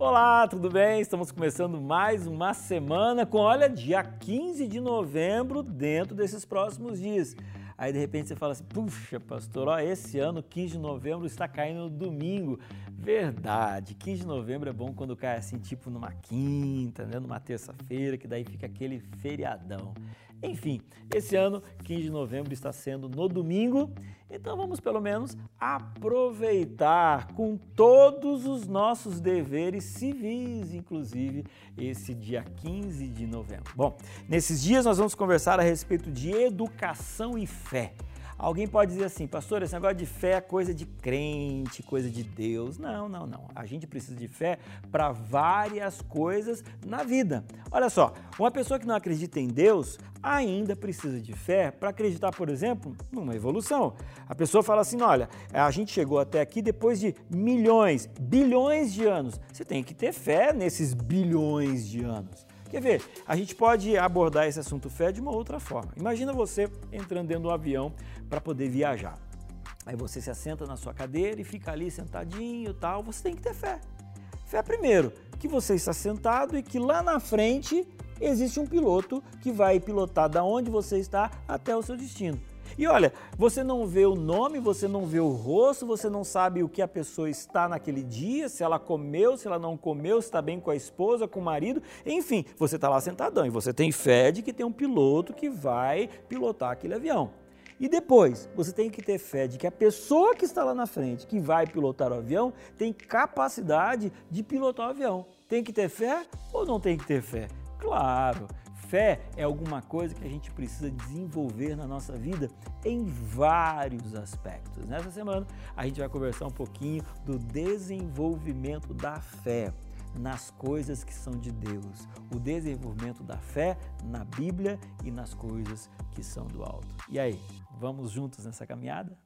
Olá, tudo bem? Estamos começando mais uma semana com, olha, dia 15 de novembro dentro desses próximos dias. Aí de repente você fala assim: puxa, pastor, ó, esse ano, 15 de novembro, está caindo no domingo. Verdade, 15 de novembro é bom quando cai assim, tipo numa quinta, né, numa terça-feira, que daí fica aquele feriadão. Enfim, esse ano, 15 de novembro, está sendo no domingo, então vamos pelo menos aproveitar com todos os nossos deveres civis, inclusive esse dia 15 de novembro. Bom, nesses dias nós vamos conversar a respeito de educação e fé. Alguém pode dizer assim, pastor, esse negócio de fé é coisa de crente, coisa de Deus. Não, não, não. A gente precisa de fé para várias coisas na vida. Olha só, uma pessoa que não acredita em Deus ainda precisa de fé para acreditar, por exemplo, numa evolução. A pessoa fala assim: olha, a gente chegou até aqui depois de milhões, bilhões de anos. Você tem que ter fé nesses bilhões de anos. Quer ver? A gente pode abordar esse assunto fé de uma outra forma. Imagina você entrando dentro do avião para poder viajar. Aí você se assenta na sua cadeira e fica ali sentadinho tal. Você tem que ter fé. Fé primeiro, que você está sentado e que lá na frente existe um piloto que vai pilotar da onde você está até o seu destino. E olha, você não vê o nome, você não vê o rosto, você não sabe o que a pessoa está naquele dia, se ela comeu, se ela não comeu, se está bem com a esposa, com o marido, enfim, você está lá sentadão e você tem fé de que tem um piloto que vai pilotar aquele avião. E depois, você tem que ter fé de que a pessoa que está lá na frente, que vai pilotar o avião, tem capacidade de pilotar o avião. Tem que ter fé ou não tem que ter fé? Claro, Fé é alguma coisa que a gente precisa desenvolver na nossa vida em vários aspectos. Nessa semana a gente vai conversar um pouquinho do desenvolvimento da fé nas coisas que são de Deus, o desenvolvimento da fé na Bíblia e nas coisas que são do alto. E aí, vamos juntos nessa caminhada?